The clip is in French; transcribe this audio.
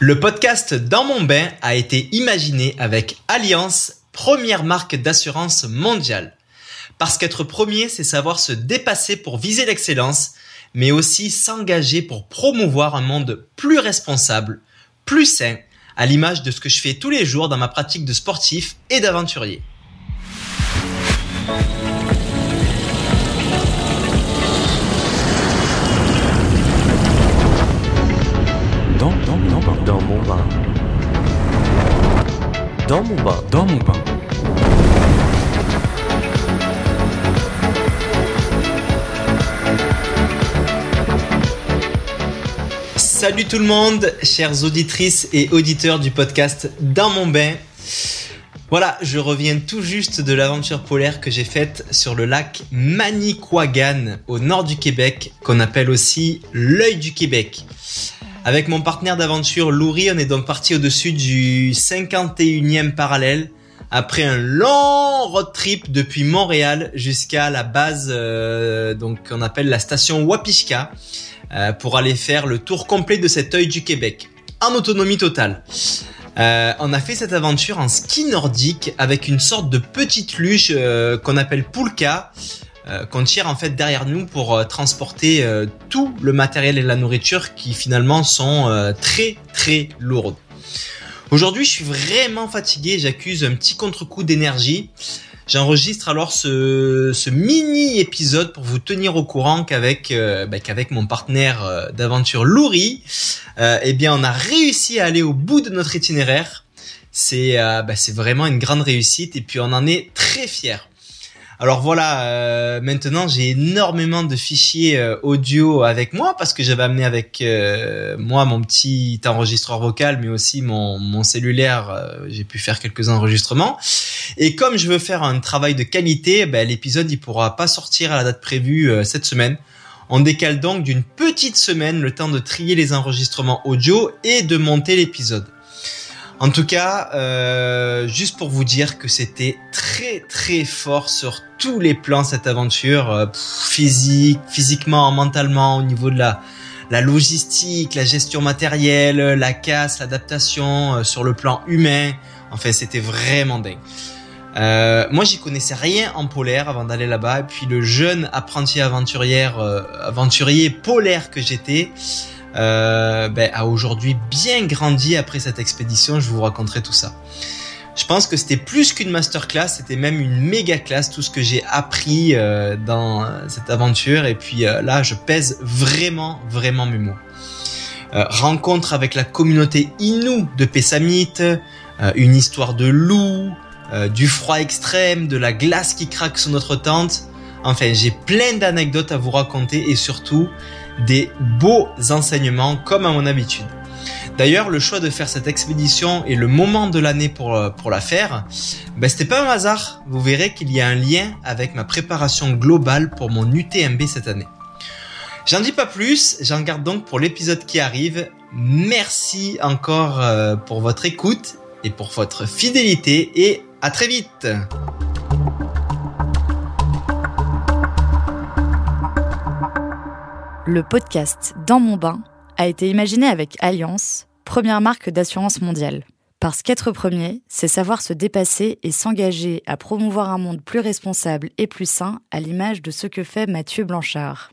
Le podcast Dans mon bain a été imaginé avec Alliance, première marque d'assurance mondiale. Parce qu'être premier, c'est savoir se dépasser pour viser l'excellence, mais aussi s'engager pour promouvoir un monde plus responsable, plus sain, à l'image de ce que je fais tous les jours dans ma pratique de sportif et d'aventurier. Dans, mon bain. Dans mon bain. dans mon bain. Salut tout le monde, chères auditrices et auditeurs du podcast Dans mon bain. Voilà, je reviens tout juste de l'aventure polaire que j'ai faite sur le lac Manicouagan au nord du Québec, qu'on appelle aussi l'œil du Québec. Avec mon partenaire d'aventure Louri, on est donc parti au-dessus du 51e parallèle après un long road trip depuis Montréal jusqu'à la base euh, donc qu'on appelle la station Wapishka euh, pour aller faire le tour complet de cet œil du Québec en autonomie totale. Euh, on a fait cette aventure en ski nordique avec une sorte de petite luge qu'on appelle Poulka, qu'on tire en fait derrière nous pour euh, transporter euh, tout le matériel et la nourriture qui finalement sont euh, très très lourdes. Aujourd'hui, je suis vraiment fatigué, j'accuse un petit contre-coup d'énergie. J'enregistre alors ce, ce mini épisode pour vous tenir au courant qu'avec euh, bah, qu'avec mon partenaire euh, d'aventure Louri, euh, eh bien on a réussi à aller au bout de notre itinéraire. C'est euh, bah, c'est vraiment une grande réussite et puis on en est très fiers. Alors voilà, euh, maintenant j'ai énormément de fichiers euh, audio avec moi parce que j'avais amené avec euh, moi mon petit enregistreur vocal mais aussi mon, mon cellulaire, j'ai pu faire quelques enregistrements. Et comme je veux faire un travail de qualité, ben, l'épisode il pourra pas sortir à la date prévue cette semaine. On décale donc d'une petite semaine le temps de trier les enregistrements audio et de monter l'épisode. En tout cas, euh, juste pour vous dire que c'était très très fort sur tous les plans cette aventure, euh, physique, physiquement, mentalement, au niveau de la la logistique, la gestion matérielle, la casse, l'adaptation, euh, sur le plan humain. Enfin, c'était vraiment dingue. Euh, moi, j'y connaissais rien en polaire avant d'aller là-bas. Et puis, le jeune apprenti aventurière, euh, aventurier polaire que j'étais, euh, ben, a aujourd'hui bien grandi après cette expédition. Je vous raconterai tout ça. Je pense que c'était plus qu'une masterclass, c'était même une méga classe, tout ce que j'ai appris euh, dans cette aventure. Et puis euh, là, je pèse vraiment, vraiment mes mots. Euh, rencontre avec la communauté Innu de Pessamit, euh, une histoire de loup, du froid extrême, de la glace qui craque sur notre tente. Enfin, j'ai plein d'anecdotes à vous raconter et surtout des beaux enseignements comme à mon habitude. D'ailleurs, le choix de faire cette expédition et le moment de l'année pour, euh, pour la faire, ben, c'était pas un hasard. Vous verrez qu'il y a un lien avec ma préparation globale pour mon UTMB cette année. J'en dis pas plus, j'en garde donc pour l'épisode qui arrive. Merci encore euh, pour votre écoute et pour votre fidélité et à très vite Le podcast Dans mon bain a été imaginé avec Alliance, première marque d'assurance mondiale. Parce qu'être premier, c'est savoir se dépasser et s'engager à promouvoir un monde plus responsable et plus sain à l'image de ce que fait Mathieu Blanchard.